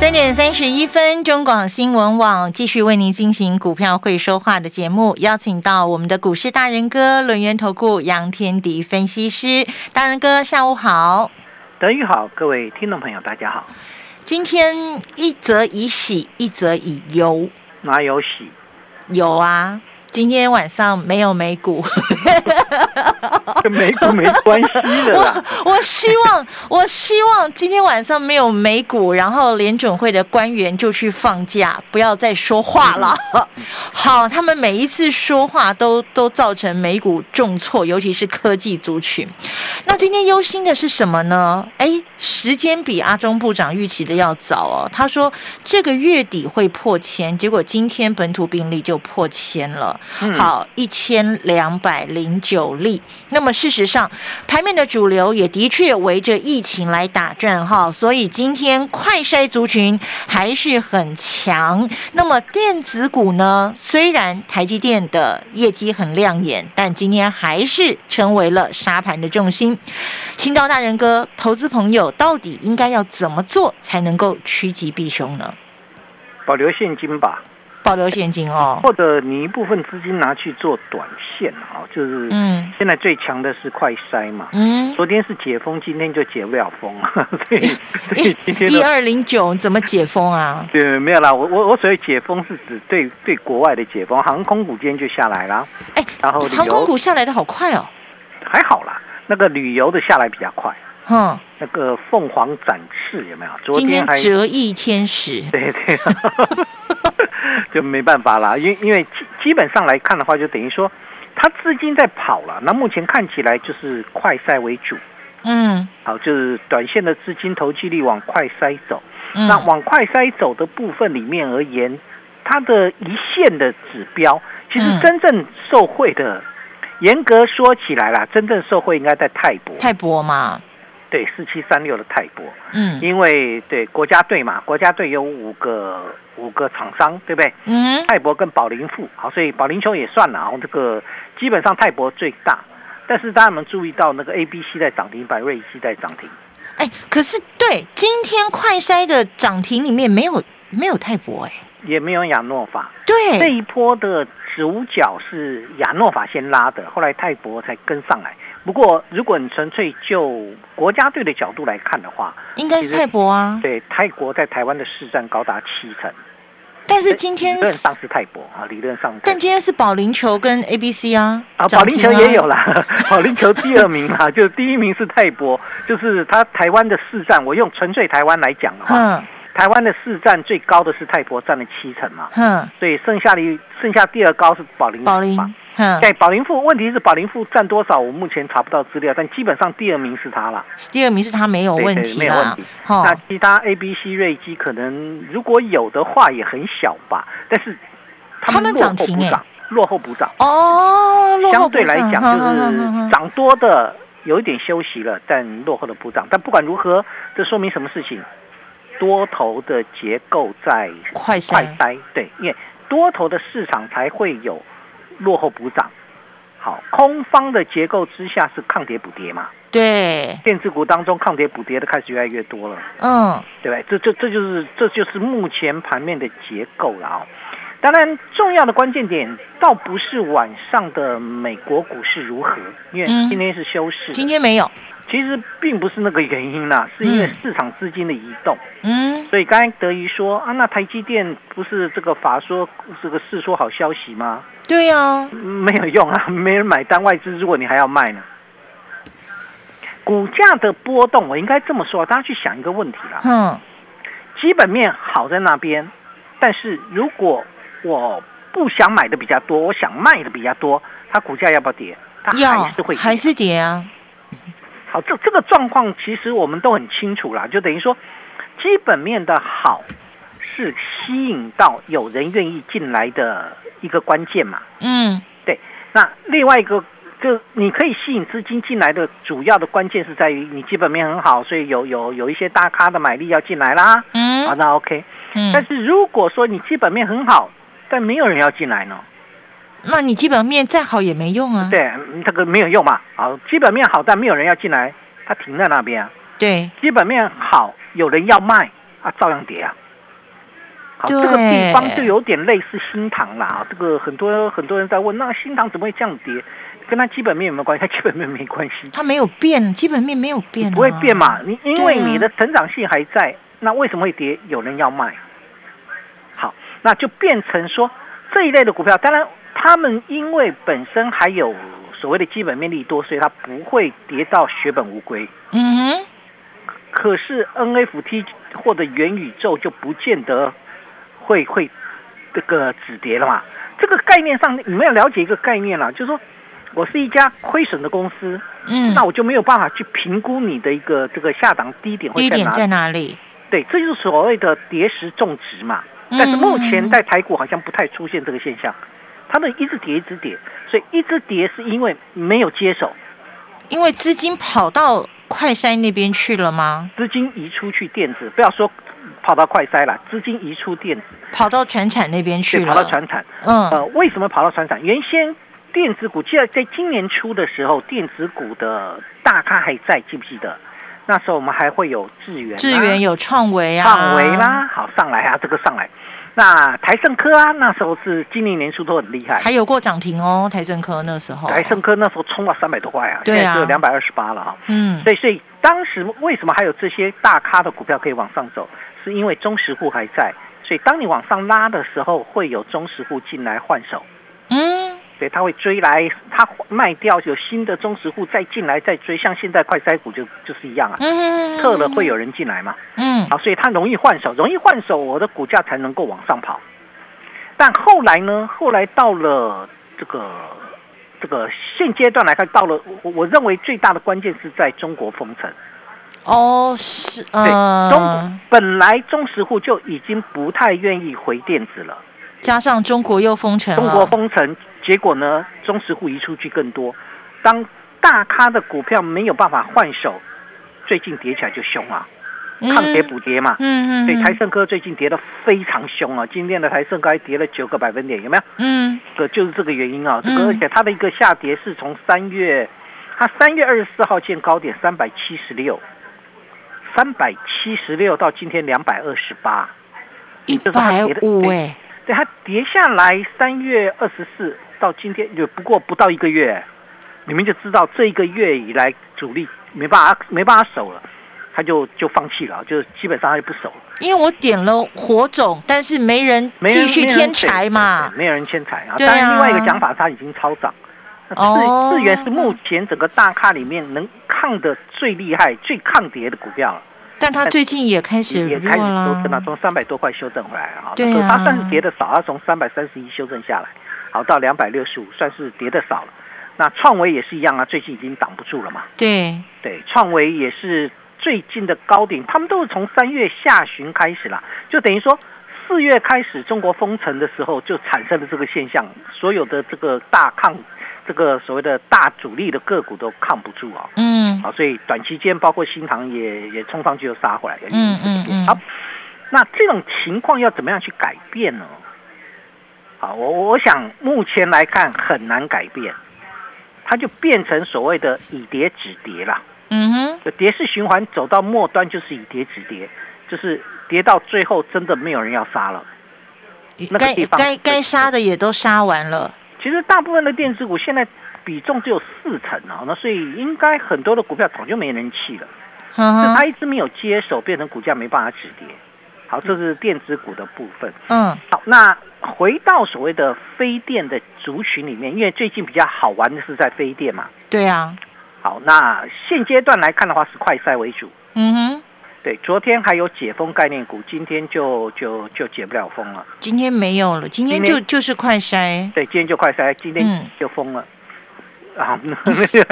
三点三十一分，中广新闻网继续为您进行股票会说话的节目，邀请到我们的股市大人哥轮源投顾杨天迪分析师，大人哥下午好，德语好，各位听众朋友大家好。今天一则以喜，一则以忧，哪有喜？有啊。今天晚上没有美股，跟美股没关系的啦。我我希望，我希望今天晚上没有美股，然后联准会的官员就去放假，不要再说话了。好，他们每一次说话都都造成美股重挫，尤其是科技族群。那今天忧心的是什么呢？哎，时间比阿中部长预期的要早哦。他说这个月底会破千，结果今天本土病例就破千了。好，一千两百零九例。那么事实上，盘面的主流也的确围着疫情来打转哈，所以今天快筛族群还是很强。那么电子股呢？虽然台积电的业绩很亮眼，但今天还是成为了沙盘的重心。青岛大人哥，投资朋友到底应该要怎么做才能够趋吉避凶呢？保留现金吧。保留现金哦，或者你一部分资金拿去做短线啊，就是嗯，现在最强的是快筛嘛，嗯，昨天是解封，今天就解不了封啊，所以所以今天一二零九怎么解封啊？对，没有啦，我我我所谓解封是指对对国外的解封，航空股今天就下来了，哎，然后航空股下来的好快哦，还好啦，那个旅游的下来比较快。嗯，那个凤凰展翅有没有？昨天还折翼天使。对 对，就没办法啦，因因为基基本上来看的话，就等于说，它资金在跑了。那目前看起来就是快赛为主。嗯，好，就是短线的资金投机力往快筛走。那往快筛走的部分里面而言，它的一线的指标，其实真正受惠的，严格说起来啦，真正受惠应该在泰博。泰博嘛。对，四七三六的泰博，嗯，因为对国家队嘛，国家队有五个五个厂商，对不对？嗯，泰博跟宝林富，好，所以保林球也算了啊。这个基本上泰博最大，但是大家们注意到那个 A、B、C 在涨停，百瑞基在涨停。哎，可是对今天快筛的涨停里面没有没有泰博，哎，也没有亚诺法。对，这一波的主角是亚诺法先拉的，后来泰博才跟上来。不过，如果你纯粹就国家队的角度来看的话，应该是泰博啊。对，泰国在台湾的市占高达七成。但是今天理论上是泰博啊，理论上。但今天是保龄球跟 A B C 啊。啊，保龄球也有啦，保龄球第二名啊，就第一名是泰博，就是他台湾的市占，我用纯粹台湾来讲的话，台湾的市占最高的是泰博，占了七成嘛。嗯。所以剩下的剩下第二高是保龄。保龄。对，宝林富问题是宝林富占多少？我目前查不到资料，但基本上第二名是他了。第二名是他没有问题，没有问题。那其他 A、B、C、瑞基可能如果有的话也很小吧，但是他们涨停涨，落后补涨哦。相对来讲就是涨多的有一点休息了，但落后的补涨。但不管如何，这说明什么事情？多头的结构在快快塞，对，因为多头的市场才会有。落后补涨，好，空方的结构之下是抗跌补跌嘛？对，电子股当中抗跌补跌的开始越来越多了，嗯，对不对？这这这就是这就是目前盘面的结构了啊。当然，重要的关键点倒不是晚上的美国股市如何，因为今天是休市，今天没有。其实并不是那个原因啦，是因为市场资金的移动。嗯，所以刚才德仪说啊，那台积电不是这个法说这个是说好消息吗？对呀，没有用啊，没人买单，外资如果你还要卖呢？股价的波动，我应该这么说，大家去想一个问题啦。嗯，基本面好在那边，但是如果我不想买的比较多，我想卖的比较多，它股价要不要跌？它还是会还是跌啊？好，这这个状况其实我们都很清楚啦，就等于说，基本面的好是吸引到有人愿意进来的一个关键嘛。嗯，对，那另外一个就你可以吸引资金进来的主要的关键是在于你基本面很好，所以有有有一些大咖的买力要进来啦。嗯，好，那 OK。嗯，但是如果说你基本面很好，但没有人要进来呢？那你基本面再好也没用啊。对，这个没有用嘛。好，基本面好，但没有人要进来，它停在那边啊。对，基本面好，有人要卖啊，照样跌啊。好，这个地方就有点类似新塘啦。这个很多很多人在问，那新塘怎么会这样跌？跟它基本面有没有关系？它基本面没关系，它没有变，基本面没有变，不会变嘛？你因为你的成长性还在，那为什么会跌？有人要卖。好，那就变成说这一类的股票，当然。他们因为本身还有所谓的基本面利多，所以它不会跌到血本无归。嗯哼。可是 NFT 或者元宇宙就不见得会会这个止跌了嘛？这个概念上，你们要了解一个概念啦，就是说我是一家亏损的公司，嗯，那我就没有办法去评估你的一个这个下档低点会在哪在哪里？对，这就是所谓的跌时种植嘛。但是目前在台股好像不太出现这个现象。他们一直跌一直跌，所以一直跌是因为没有接手，因为资金跑到快筛那边去了吗？资金移出去电子，不要说跑到快筛了，资金移出电子，跑到全产那边去了。跑到全产，嗯，呃，为什么跑到全产？原先电子股，记得在今年初的时候，电子股的大咖还在，记不记得？那时候我们还会有智源，智源有创维啊，创维啦，好上来啊，这个上来。那台盛科啊，那时候是今年年初都很厉害，还有过涨停哦。台盛科那时候，台盛科那时候冲了三百多块啊，现在只有两百二十八了啊。嗯，所以所以当时为什么还有这些大咖的股票可以往上走，是因为中实户还在，所以当你往上拉的时候，会有中实户进来换手。嗯。对，他会追来，他卖掉有新的中实户再进来再追，像现在快筛股就就是一样啊，嗯撤了会有人进来嘛，嗯，好，所以它容易换手，容易换手，我的股价才能够往上跑。但后来呢，后来到了这个这个现阶段来看，到了我我认为最大的关键是在中国封城。哦，是，对，中本来中石户就已经不太愿意回电子了，加上中国又封城，中国封城。结果呢，中石户移出去更多。当大咖的股票没有办法换手，最近跌起来就凶啊，抗跌补跌嘛。嗯嗯。所以台盛科最近跌的非常凶啊，今天的台盛科还跌了九个百分点，有没有？嗯。个就是这个原因啊，这个而且它的一个下跌是从三月，它三月二十四号见高点三百七十六，三百七十六到今天两百二十八，一百五哎。对，它跌下来三月二十四。到今天就不过不到一个月，你们就知道这一个月以来主力没办法没办法守了，他就就放弃了，就基本上他就不守了。因为我点了火种，但是没人继续添柴嘛，没有人添柴啊。当然，另外一个讲法，它已经超涨。哦，资源是目前整个大咖里面能抗的最厉害、最抗跌的股票了。但它最近也开始也开始修正了，从三百多块修正回来啊。对啊，它算是跌的少，它从三百三十一修正下来。好到两百六十五，算是跌的少了。那创维也是一样啊，最近已经挡不住了嘛。对对，创维也是最近的高点，他们都是从三月下旬开始了，就等于说四月开始中国封城的时候就产生了这个现象，所有的这个大抗这个所谓的大主力的个股都抗不住啊。嗯。好，所以短期间包括新塘也也冲上去又杀回来。嗯嗯嗯。好，那这种情况要怎么样去改变呢？好，我我想目前来看很难改变，它就变成所谓的以跌止跌了。嗯哼，就跌势循环走到末端就是以跌止跌，就是跌到最后真的没有人要杀了。该该该杀的也都杀完了。其实大部分的电子股现在比重只有四成啊，那所以应该很多的股票早就没人气了。嗯它一直没有接手，变成股价没办法止跌。好，这是电子股的部分。嗯，好，那。回到所谓的非电的族群里面，因为最近比较好玩的是在非电嘛。对啊。好，那现阶段来看的话是快赛为主。嗯哼。对，昨天还有解封概念股，今天就就就解不了封了。今天没有了，今天就就是快筛。对，今天就快筛，今天就封了。啊，那个解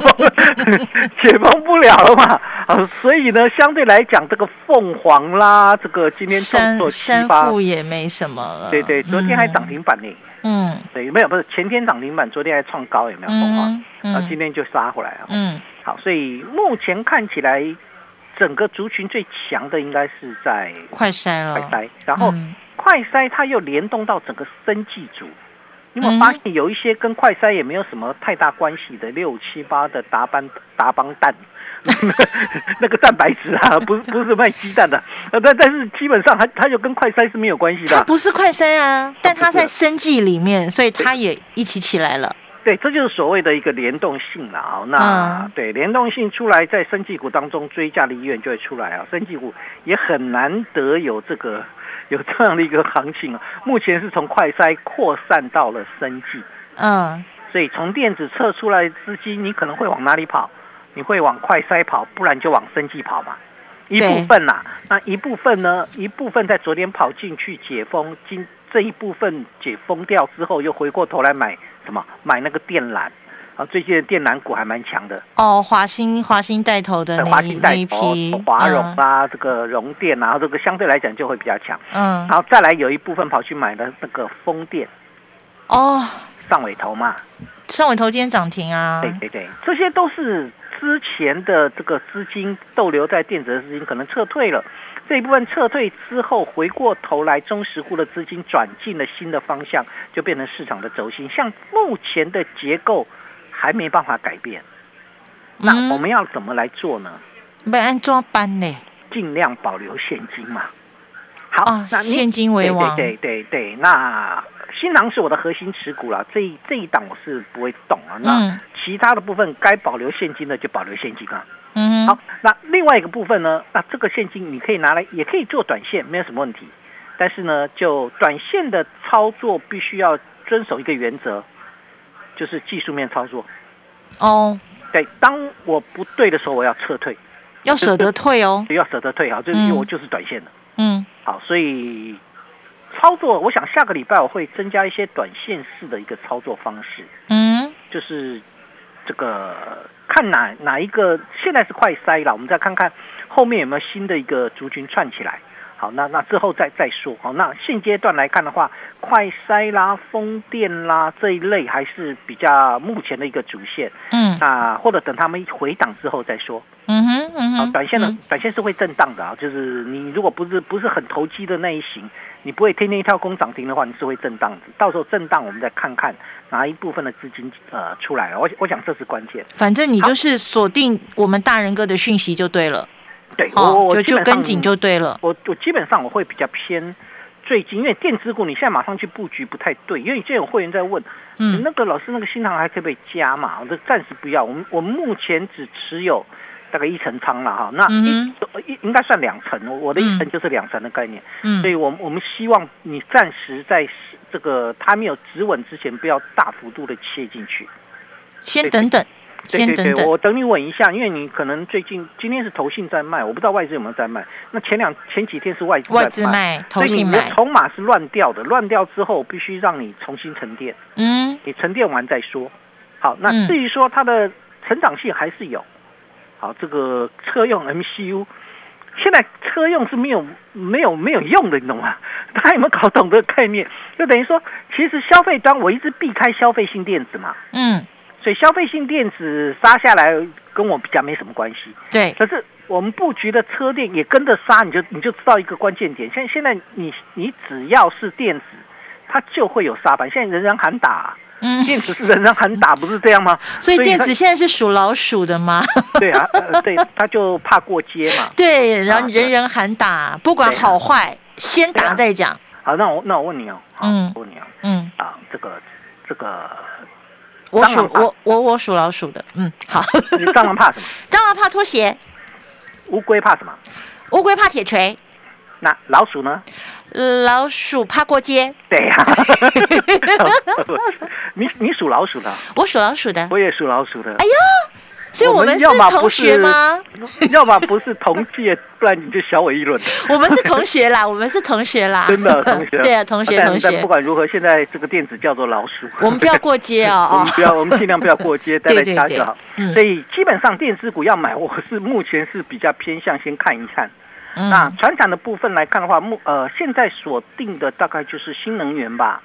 封 解封不了了嘛？啊，所以呢，相对来讲，这个凤凰啦，这个今天动作七八，也没什么了。对对，昨天还涨停板呢。嗯，对，没有，不是前天涨停板，昨天还创高，有没有？嗯嗯。那今天就杀回来了。嗯。好，所以目前看起来，整个族群最强的应该是在快筛了。快筛，然后快筛它又联动到整个生技组。你有没有发现有一些跟快筛也没有什么太大关系的六七八的达邦达邦蛋，那个蛋白质啊，不是不是卖鸡蛋的，呃，但但是基本上它它就跟快筛是没有关系的。它不是快筛啊，但它在生计里面，所以它也一起起来了。对，这就是所谓的一个联动性了啊。那对联动性出来，在生技股当中追价的意愿就会出来啊。生技股也很难得有这个。有这样的一个行情啊，目前是从快筛扩散到了生技，嗯，所以从电子测出来资金，你可能会往哪里跑？你会往快筛跑，不然就往生技跑嘛。一部分呐，那一部分呢？一部分在昨天跑进去解封，今这一部分解封掉之后，又回过头来买什么？买那个电缆。啊，最近的电缆股还蛮强的哦，华兴华兴带头的那那一批，华融啊，这个融电，然后这个相对来讲就会比较强。嗯，然后再来有一部分跑去买的那个风电，哦，上尾头嘛，上尾头今天涨停啊，对对对，这些都是之前的这个资金逗留在电子的资金可能撤退了，这一部分撤退之后，回过头来中实户的资金转进了新的方向，就变成市场的轴心。像目前的结构。还没办法改变，那我们要怎么来做呢？没安装班呢？尽量保留现金嘛。好，那现金为王。对对对对，那新郎是我的核心持股了，这这一档我是不会动啊。那其他的部分该保留现金的就保留现金啊。嗯。好，那另外一个部分呢？那这个现金你可以拿来，也可以做短线，没有什么问题。但是呢，就短线的操作必须要遵守一个原则。就是技术面操作，哦，对，当我不对的时候，我要撤退，要舍得退哦，要舍得退啊，就是因为我就是短线的，嗯，好，所以操作，我想下个礼拜我会增加一些短线式的一个操作方式，嗯，就是这个看哪哪一个现在是快塞了，我们再看看后面有没有新的一个族群串起来。好，那那之后再再说。好，那现阶段来看的话，快筛啦、风电啦这一类还是比较目前的一个主线。嗯，啊或者等他们回档之后再说。嗯哼，嗯哼。好，短线的短线是会震荡的啊，就是你如果不是不是很投机的那一型，你不会天天一跳空涨停的话，你是会震荡的。到时候震荡，我们再看看哪一部分的资金呃出来了。我我想这是关键。反正你就是锁定我们大人哥的讯息就对了。对，我我就跟紧就对了。我我基本上我会比较偏最近，因为电子股你现在马上去布局不太对，因为现在有会员在问，嗯，那个老师那个新塘还可以被加嘛？我这暂时不要，我们我们目前只持有大概一层仓了哈，那一一应该算两层，我的一层就是两层的概念，嗯，所以我我们希望你暂时在这个它没有止稳之前，不要大幅度的切进去，先等等。对对对，我等你稳一下，因为你可能最近今天是投信在卖，我不知道外资有没有在卖。那前两前几天是外资外资卖，所以你的筹码是乱掉的，乱掉之后必须让你重新沉淀。嗯，你沉淀完再说。好，那至于说它的成长性还是有。好，这个车用 MCU，现在车用是没有没有没有用的，你懂吗？大家有没有搞懂这个概念？就等于说，其实消费端我一直避开消费性电子嘛。嗯。所以消费性电子杀下来跟我比较没什么关系。对，可是我们布局的车电也跟着杀，你就你就知道一个关键点。现现在你你只要是电子，它就会有杀盘。现在人人喊打，嗯，电子是人人喊打，不是这样吗？所以电子现在是属老鼠的吗？对啊，对，他就怕过街嘛。对，然后人人喊打，不管好坏，先打再讲。好，那我那我问你哦，好嗯，问你哦，嗯，啊，这个这个。我属我我我属老鼠的，嗯，好。你蟑螂怕什么？蟑螂怕拖鞋。乌龟怕什么？乌龟怕铁锤。那老鼠呢？老鼠怕过街。对呀。你你属老鼠的？我属老鼠的。我也属老鼠的。哎呦！所以我们是同学吗？要么不是同届，不然你就小我一轮。我们是同学啦，我们是同学啦，真的同学。对啊，同学同学。不管如何，现在这个电子叫做老鼠。我们不要过街哦！我们不要，我们尽量不要过街，待在家就好。所以基本上电子股要买，我是目前是比较偏向先看一看。那船厂的部分来看的话，目呃现在锁定的大概就是新能源吧。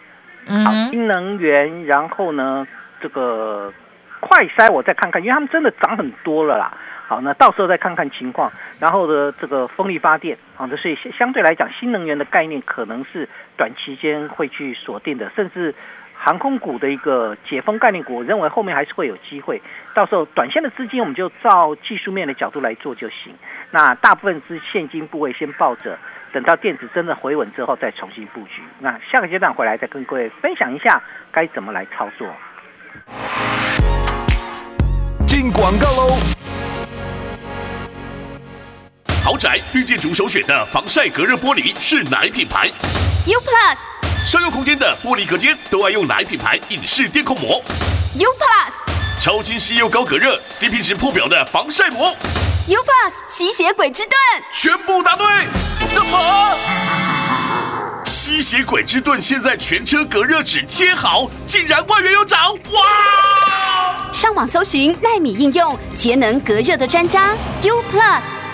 嗯，新能源，然后呢，这个快筛我再看看，因为他们真的涨很多了啦。好，那到时候再看看情况。然后的，这个风力发电，好啊，这是相对来讲新能源的概念，可能是短期间会去锁定的，甚至航空股的一个解封概念股，我认为后面还是会有机会。到时候短线的资金，我们就照技术面的角度来做就行。那大部分是现金部位先抱着，等到电子真的回稳之后再重新布局。那下个阶段回来再跟各位分享一下该怎么来操作。广告喽。豪宅绿建筑首选的防晒隔热玻璃是哪品牌？U Plus。商用空间的玻璃隔间都爱用哪品牌隐适电控膜？U Plus。超清晰又高隔热，CP 值破表的防晒膜？U Plus。吸血鬼之盾。全部答对。什么？吸血鬼之盾现在全车隔热纸贴好，竟然万元有涨！哇！上网搜寻纳米应用节能隔热的专家 U Plus。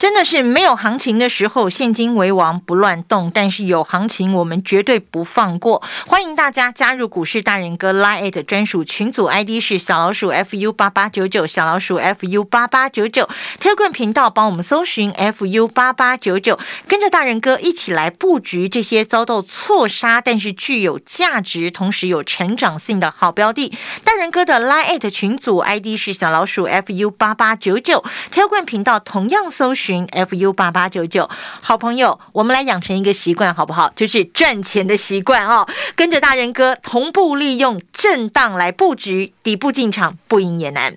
真的是没有行情的时候，现金为王不乱动；但是有行情，我们绝对不放过。欢迎大家加入股市大人哥 Line 专属群组，ID 是小老鼠 fu 八八九九，小老鼠 fu 八八九九。特棍频道帮我们搜寻 fu 八八九九，跟着大人哥一起来布局这些遭到错杀但是具有价值、同时有成长性的好标的。大人哥的 Line 群组 ID 是小老鼠 fu 八八九九，特棍频道同样搜寻。Fu 八八九九，好朋友，我们来养成一个习惯，好不好？就是赚钱的习惯哦，跟着大人哥同步利用震荡来布局，底部进场，不赢也难。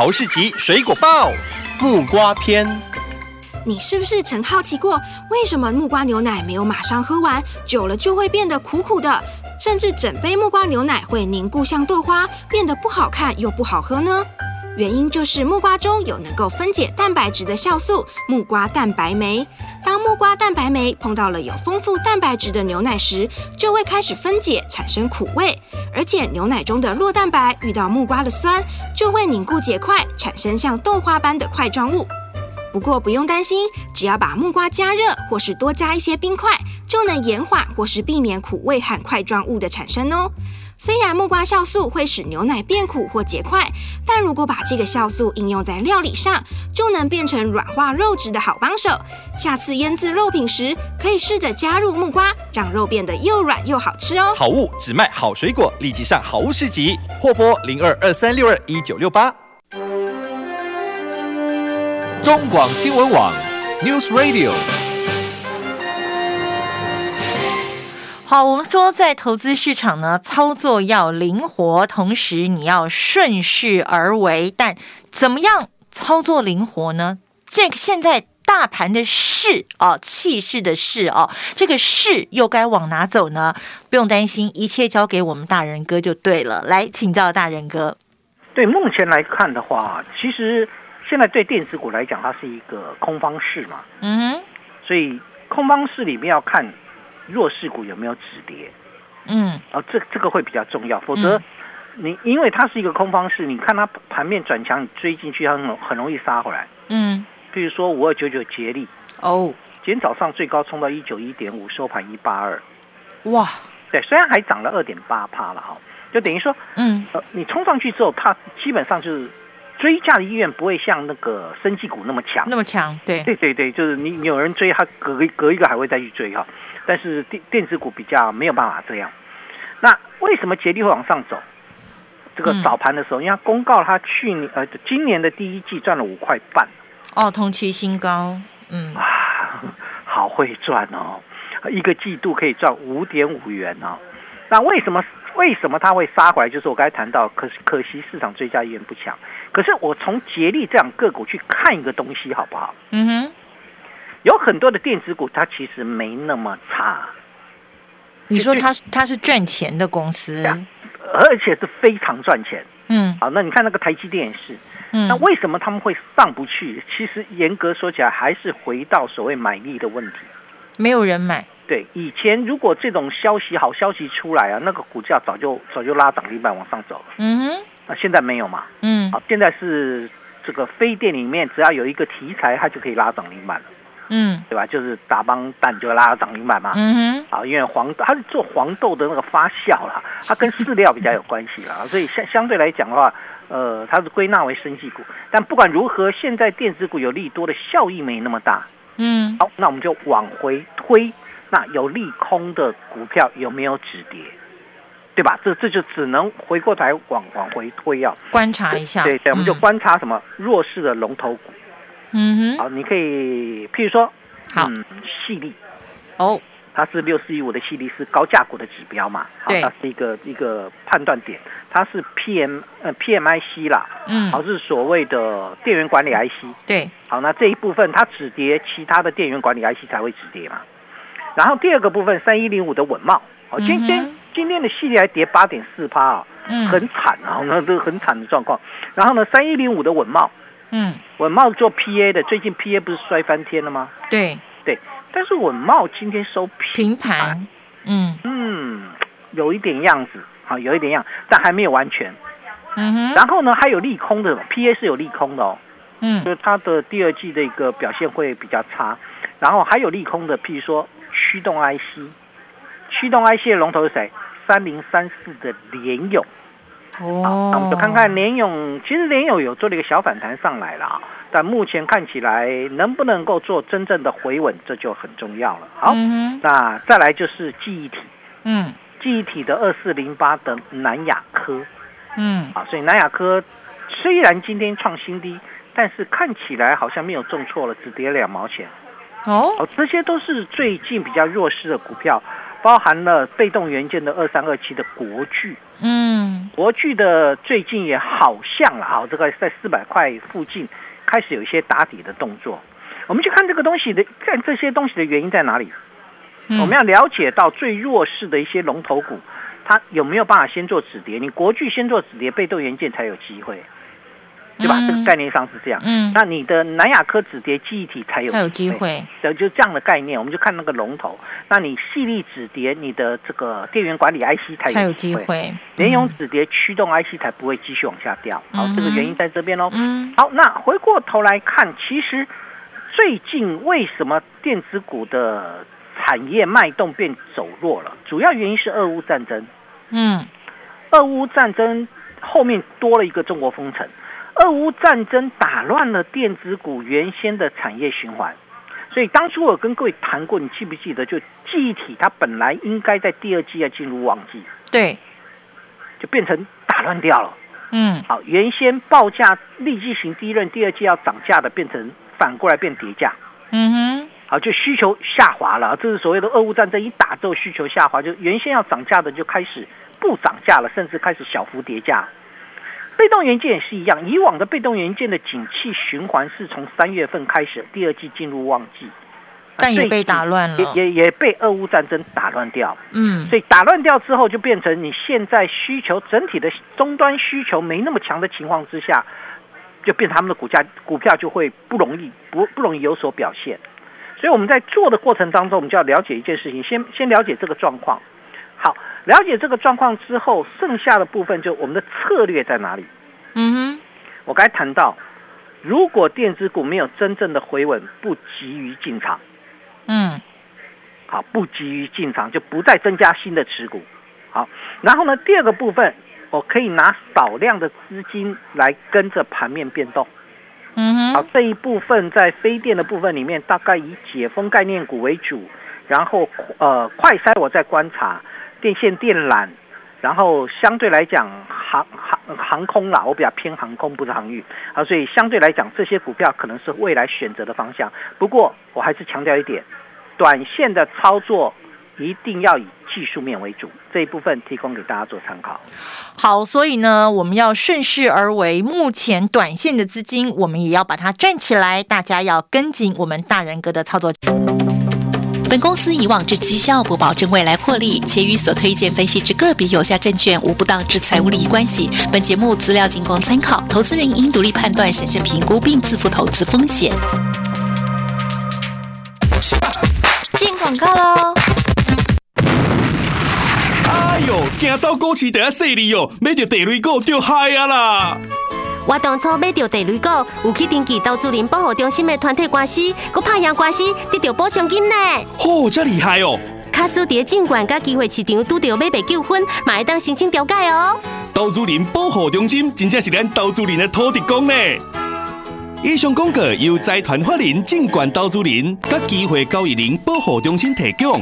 曹氏集水果报，木瓜篇。你是不是曾好奇过，为什么木瓜牛奶没有马上喝完，久了就会变得苦苦的，甚至整杯木瓜牛奶会凝固像豆花，变得不好看又不好喝呢？原因就是木瓜中有能够分解蛋白质的酵素木瓜蛋白酶。当木瓜蛋白酶碰到了有丰富蛋白质的牛奶时，就会开始分解，产生苦味。而且牛奶中的酪蛋白遇到木瓜的酸，就会凝固结块，产生像豆花般的块状物。不过不用担心，只要把木瓜加热，或是多加一些冰块，就能延缓或是避免苦味和块状物的产生哦。虽然木瓜酵素会使牛奶变苦或结块，但如果把这个酵素应用在料理上，就能变成软化肉质的好帮手。下次腌制肉品时，可以试着加入木瓜，让肉变得又软又好吃哦。好物只卖好水果，立即上好物市集，货拨零二二三六二一九六八。中广新闻网，News Radio。好，我们说在投资市场呢，操作要灵活，同时你要顺势而为。但怎么样操作灵活呢？这个现在大盘的势啊，气势的势啊，这个势又该往哪走呢？不用担心，一切交给我们大人哥就对了。来请教大人哥。对，目前来看的话，其实现在对电子股来讲，它是一个空方势嘛。嗯哼。所以空方势里面要看。弱势股有没有止跌？嗯，哦，这这个会比较重要，否则你因为它是一个空方式，你看它盘面转强，你追进去，它很很容易杀回来。嗯，比如说五二九九捷力，哦，今天早上最高冲到一九一点五，收盘一八二，哇，对，虽然还涨了二点八趴了哈，就等于说，嗯，呃，你冲上去之后，它基本上就是追价的意愿不会像那个生技股那么强，那么强，对，对对对，就是你有人追，他隔隔一个还会再去追哈。但是电电子股比较没有办法这样，那为什么捷力会往上走？这个早盘的时候，因为公告他去年呃今年的第一季赚了五块半，哦，同期新高，嗯，啊，好会赚哦，一个季度可以赚五点五元哦。那为什么为什么他会杀回来？就是我刚才谈到，可可惜市场追加意愿不强。可是我从捷力这样个股去看一个东西，好不好？嗯哼。有很多的电子股，它其实没那么差。你说它它是赚钱的公司，而且是非常赚钱。嗯，好，那你看那个台积电也是。嗯，那为什么他们会上不去？其实严格说起来，还是回到所谓买力的问题，没有人买。对，以前如果这种消息好消息出来啊，那个股价早就早就拉涨停板往上走了。嗯哼，那现在没有嘛？嗯，好，现在是这个非电里面，只要有一个题材，它就可以拉涨停板了。嗯，对吧？就是打帮蛋就拉涨停板嘛。嗯哼，啊，因为黄它是做黄豆的那个发酵啦，它跟饲料比较有关系啦，所以相相对来讲的话，呃，它是归纳为生技股。但不管如何，现在电子股有利多的效益没那么大。嗯，好，那我们就往回推。那有利空的股票有没有止跌？对吧？这这就只能回过头往往回推啊，观察一下。对对，我们就观察什么弱势的龙头股。嗯哼。好，你可以譬如说，好，细粒。哦。它是六四一五的细粒是高价股的指标嘛？好，它是一个一个判断点。它是 P M 呃 P M I C 啦。嗯。好，是所谓的电源管理 I C。对。好，那这一部分它止跌，其他的电源管理 I C 才会止跌嘛。然后第二个部分，三一零五的稳茂，好，今天今天的系列还跌八点四趴啊，很惨啊，那都很惨的状况。然后呢，三一零五的稳茂，嗯，稳茂做 PA 的，最近 PA 不是摔翻天了吗？对对，但是稳茂今天收平盘，嗯嗯，有一点样子，啊，有一点样，但还没有完全。嗯哼。然后呢，还有利空的，PA 是有利空的哦，嗯，就是它的第二季的一个表现会比较差。然后还有利空的，譬如说。驱动 IC，驱动 IC 的龙头是谁？三零三四的联勇。哦，那我们就看看联勇，其实联勇有做了一个小反弹上来了啊，但目前看起来能不能够做真正的回稳，这就很重要了。好，那再来就是记忆体。嗯，记忆体的二四零八的南亚科。嗯，啊，所以南亚科虽然今天创新低，但是看起来好像没有重挫了，只跌两毛钱。哦，这些都是最近比较弱势的股票，包含了被动元件的二三二七的国巨，嗯，国巨的最近也好像了啊，这个在四百块附近开始有一些打底的动作。我们去看这个东西的，看这些东西的原因在哪里？我们要了解到最弱势的一些龙头股，它有没有办法先做止跌？你国巨先做止跌，被动元件才有机会。对吧？这个概念上是这样。嗯，那你的南亚科止跌记忆体才有才有机会。对，就这样的概念，我们就看那个龙头。那你细粒止跌，你的这个电源管理 IC 才有机会。联咏止跌驱动 IC 才不会继续往下掉。好，这个原因在这边喽。嗯。好，那回过头来看，其实最近为什么电子股的产业脉动变走弱了？主要原因是俄乌战争。嗯。俄乌战争后面多了一个中国封城。俄乌战争打乱了电子股原先的产业循环，所以当初我跟各位谈过，你记不记得？就记忆体它本来应该在第二季要进入旺季，对，就变成打乱掉了。嗯，好，原先报价立即型第一轮、第二季要涨价的，变成反过来变跌价。嗯哼，好，就需求下滑了。这是所谓的俄乌战争一打之后需求下滑，就原先要涨价的就开始不涨价了，甚至开始小幅跌价。被动元件也是一样，以往的被动元件的景气循环是从三月份开始，第二季进入旺季，但也被打乱了，也也也被俄乌战争打乱掉。嗯，所以打乱掉之后，就变成你现在需求整体的终端需求没那么强的情况之下，就变他们的股价股票就会不容易不不容易有所表现。所以我们在做的过程当中，我们就要了解一件事情，先先了解这个状况。好，了解这个状况之后，剩下的部分就我们的策略在哪里？嗯哼，我刚才谈到，如果电子股没有真正的回稳，不急于进场。嗯，好，不急于进场，就不再增加新的持股。好，然后呢，第二个部分，我可以拿少量的资金来跟着盘面变动。嗯哼，好，这一部分在非电的部分里面，大概以解封概念股为主，然后呃，快筛我在观察。电线电缆，然后相对来讲航航航空啦，我比较偏航空，不是航运啊，所以相对来讲这些股票可能是未来选择的方向。不过我还是强调一点，短线的操作一定要以技术面为主，这一部分提供给大家做参考。好，所以呢，我们要顺势而为，目前短线的资金我们也要把它赚起来，大家要跟紧我们大人哥的操作。本公司以往之绩效不保证未来获利，且与所推荐分析之个别有价证券无不当之财务利益关系。本节目资料仅供参考，投资人应独立判断、审慎评估并自负投资风险。进广告喽！哎呦，行走股市得势利哦，买着地雷股就嗨啊啦！我当初买着地雷股，有去登记投资人保护中心的团体关系，佮拍赢官司得到补偿金呢。嚯，这厉害哦！卡斯伫证券甲机会市场拄着买卖纠纷，嘛会当申请调解哦。投资人保护中心真正是咱投资人的土地公呢。以上广告由财团法人证券投资人甲机会交易人保护中心提供。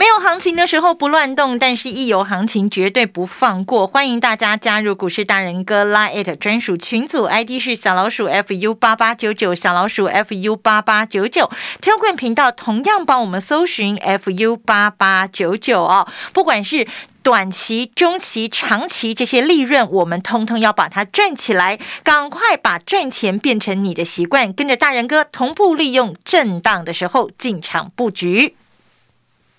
没有行情的时候不乱动，但是一有行情绝对不放过。欢迎大家加入股市大人哥拉 it 专属群组，ID 是小老鼠 fu 八八九九，小老鼠 fu 八八九九。天冠频道同样帮我们搜寻 fu 八八九九哦。不管是短期、中期、长期这些利润，我们通通要把它赚起来。赶快把赚钱变成你的习惯，跟着大人哥同步利用震荡的时候进场布局。